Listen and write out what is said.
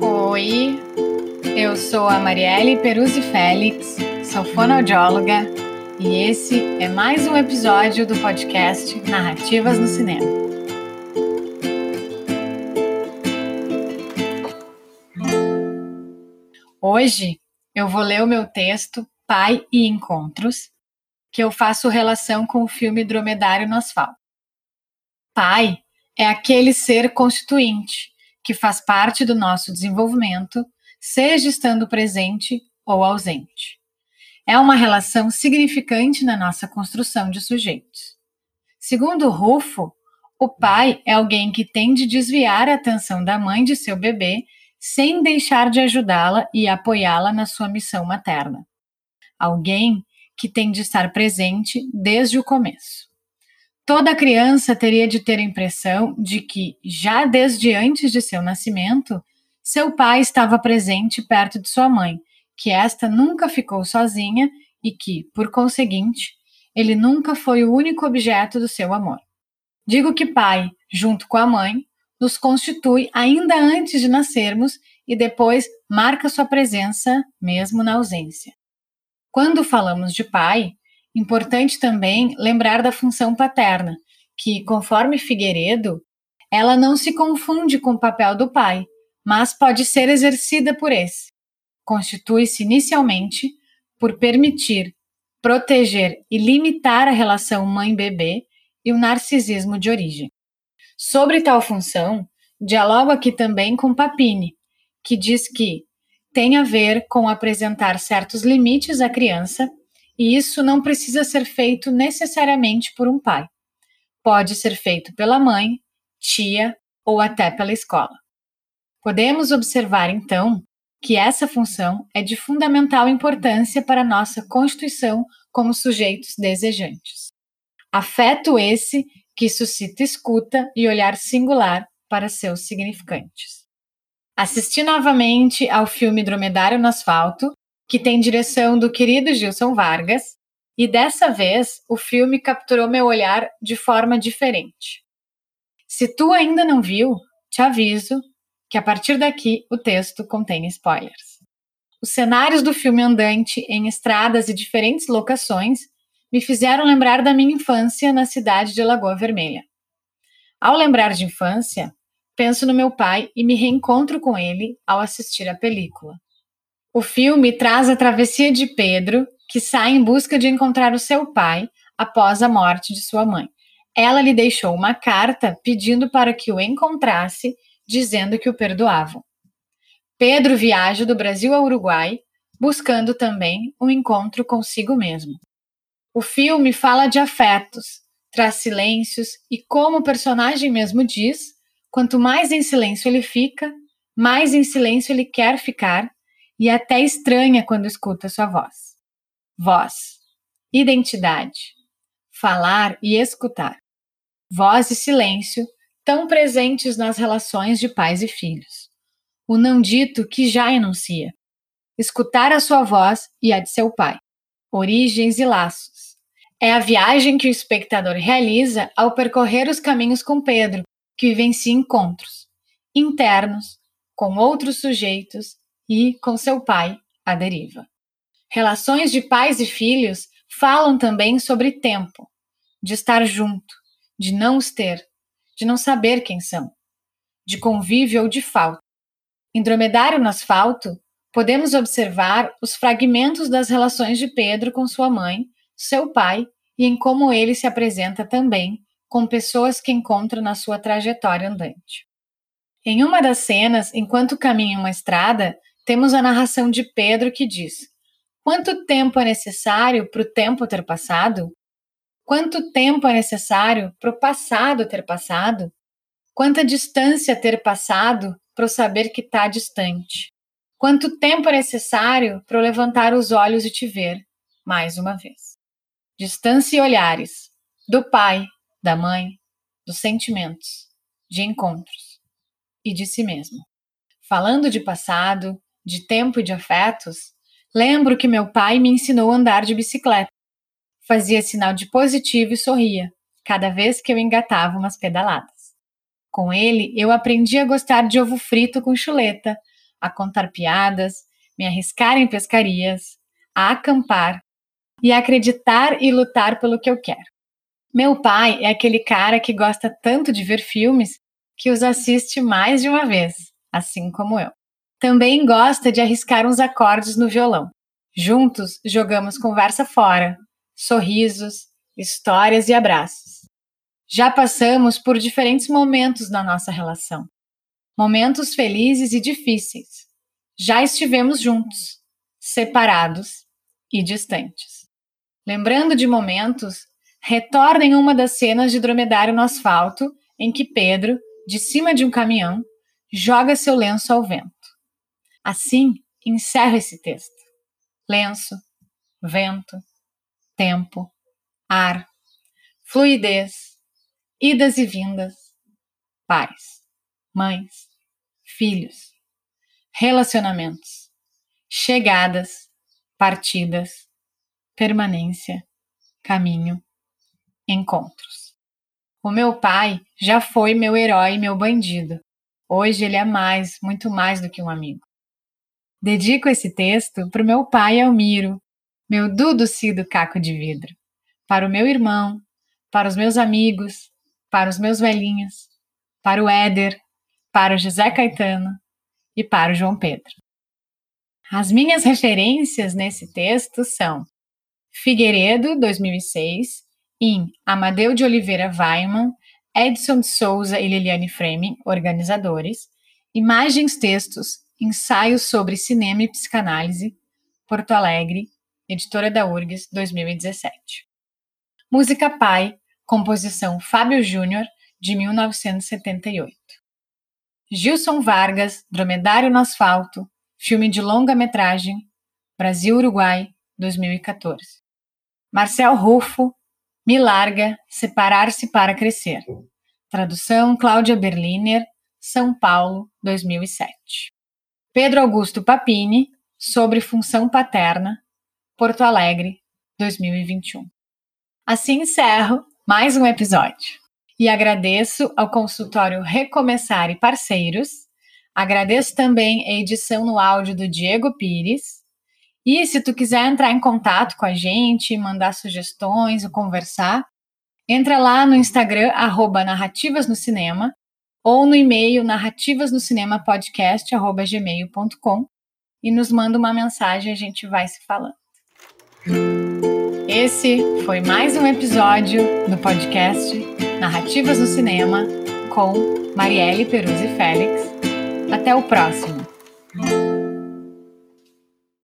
Oi, eu sou a Marielle Peruzzi Félix, sou fonoaudióloga e esse é mais um episódio do podcast Narrativas no Cinema. Hoje eu vou ler o meu texto Pai e Encontros, que eu faço relação com o filme Dromedário no Asfalto. Pai é aquele ser constituinte que faz parte do nosso desenvolvimento, seja estando presente ou ausente. É uma relação significante na nossa construção de sujeitos. Segundo Rufo, o pai é alguém que tem de desviar a atenção da mãe de seu bebê sem deixar de ajudá-la e apoiá-la na sua missão materna. Alguém que tem de estar presente desde o começo. Toda criança teria de ter a impressão de que, já desde antes de seu nascimento, seu pai estava presente perto de sua mãe, que esta nunca ficou sozinha e que, por conseguinte, ele nunca foi o único objeto do seu amor. Digo que pai, junto com a mãe, nos constitui ainda antes de nascermos e depois marca sua presença mesmo na ausência. Quando falamos de pai, Importante também lembrar da função paterna, que, conforme Figueiredo, ela não se confunde com o papel do pai, mas pode ser exercida por esse. Constitui-se inicialmente por permitir, proteger e limitar a relação mãe-bebê e o narcisismo de origem. Sobre tal função, dialogo aqui também com Papini, que diz que tem a ver com apresentar certos limites à criança e isso não precisa ser feito necessariamente por um pai. Pode ser feito pela mãe, tia ou até pela escola. Podemos observar, então, que essa função é de fundamental importância para nossa constituição como sujeitos desejantes. Afeto esse que suscita escuta e olhar singular para seus significantes. Assisti novamente ao filme Dromedário no Asfalto que tem direção do querido Gilson Vargas, e dessa vez o filme capturou meu olhar de forma diferente. Se tu ainda não viu, te aviso que a partir daqui o texto contém spoilers. Os cenários do filme andante em estradas e diferentes locações me fizeram lembrar da minha infância na cidade de Lagoa Vermelha. Ao lembrar de infância, penso no meu pai e me reencontro com ele ao assistir a película. O filme traz a travessia de Pedro, que sai em busca de encontrar o seu pai após a morte de sua mãe. Ela lhe deixou uma carta pedindo para que o encontrasse, dizendo que o perdoavam. Pedro viaja do Brasil ao Uruguai, buscando também um encontro consigo mesmo. O filme fala de afetos, traz silêncios e, como o personagem mesmo diz, quanto mais em silêncio ele fica, mais em silêncio ele quer ficar e até estranha quando escuta sua voz. Voz, identidade, falar e escutar. Voz e silêncio, tão presentes nas relações de pais e filhos. O não dito que já enuncia. Escutar a sua voz e a de seu pai. Origens e laços. É a viagem que o espectador realiza ao percorrer os caminhos com Pedro, que vivencia encontros internos com outros sujeitos e com seu pai, a deriva. Relações de pais e filhos falam também sobre tempo, de estar junto, de não os ter, de não saber quem são, de convívio ou de falta. Em Dromedário no Asfalto, podemos observar os fragmentos das relações de Pedro com sua mãe, seu pai e em como ele se apresenta também com pessoas que encontra na sua trajetória andante. Em uma das cenas, enquanto caminha uma estrada, temos a narração de Pedro que diz: Quanto tempo é necessário para o tempo ter passado? Quanto tempo é necessário para o passado ter passado? Quanta distância ter passado para eu saber que está distante? Quanto tempo é necessário para eu levantar os olhos e te ver, mais uma vez? Distância e olhares, do pai, da mãe, dos sentimentos, de encontros e de si mesmo. Falando de passado, de tempo e de afetos, lembro que meu pai me ensinou a andar de bicicleta. Fazia sinal de positivo e sorria, cada vez que eu engatava umas pedaladas. Com ele, eu aprendi a gostar de ovo frito com chuleta, a contar piadas, me arriscar em pescarias, a acampar e a acreditar e lutar pelo que eu quero. Meu pai é aquele cara que gosta tanto de ver filmes que os assiste mais de uma vez, assim como eu. Também gosta de arriscar uns acordes no violão. Juntos jogamos conversa fora, sorrisos, histórias e abraços. Já passamos por diferentes momentos na nossa relação. Momentos felizes e difíceis. Já estivemos juntos, separados e distantes. Lembrando de momentos, retorna em uma das cenas de dromedário no asfalto em que Pedro, de cima de um caminhão, joga seu lenço ao vento. Assim, encerro esse texto. Lenço, vento, tempo, ar, fluidez, idas e vindas, pais, mães, filhos, relacionamentos, chegadas, partidas, permanência, caminho, encontros. O meu pai já foi meu herói e meu bandido. Hoje ele é mais, muito mais do que um amigo. Dedico esse texto para o meu pai Almiro, meu Dudu Cido Caco de Vidro, para o meu irmão, para os meus amigos, para os meus velhinhos, para o Éder, para o José Caetano e para o João Pedro. As minhas referências nesse texto são Figueiredo, 2006, em Amadeu de Oliveira Weiman, Edson de Souza e Liliane Freming, organizadores, Imagens Textos, Ensaios sobre Cinema e Psicanálise, Porto Alegre, editora da URGS, 2017. Música Pai, composição Fábio Júnior, de 1978. Gilson Vargas, Dromedário no Asfalto, filme de longa-metragem, Brasil-Uruguai, 2014. Marcel Rufo, Me Larga, Separar-se para Crescer. Tradução Cláudia Berliner, São Paulo, 2007. Pedro Augusto Papini, Sobre Função Paterna, Porto Alegre, 2021. Assim encerro mais um episódio. E agradeço ao consultório Recomeçar e Parceiros. Agradeço também a edição no áudio do Diego Pires. E se tu quiser entrar em contato com a gente, mandar sugestões ou conversar, entra lá no Instagram, arroba Narrativas no Cinema, ou no e-mail narrativasnocinemapodcast.gmail.com e nos manda uma mensagem a gente vai se falando. Esse foi mais um episódio do podcast Narrativas no Cinema com Marielle Peruzzi Félix. Até o próximo!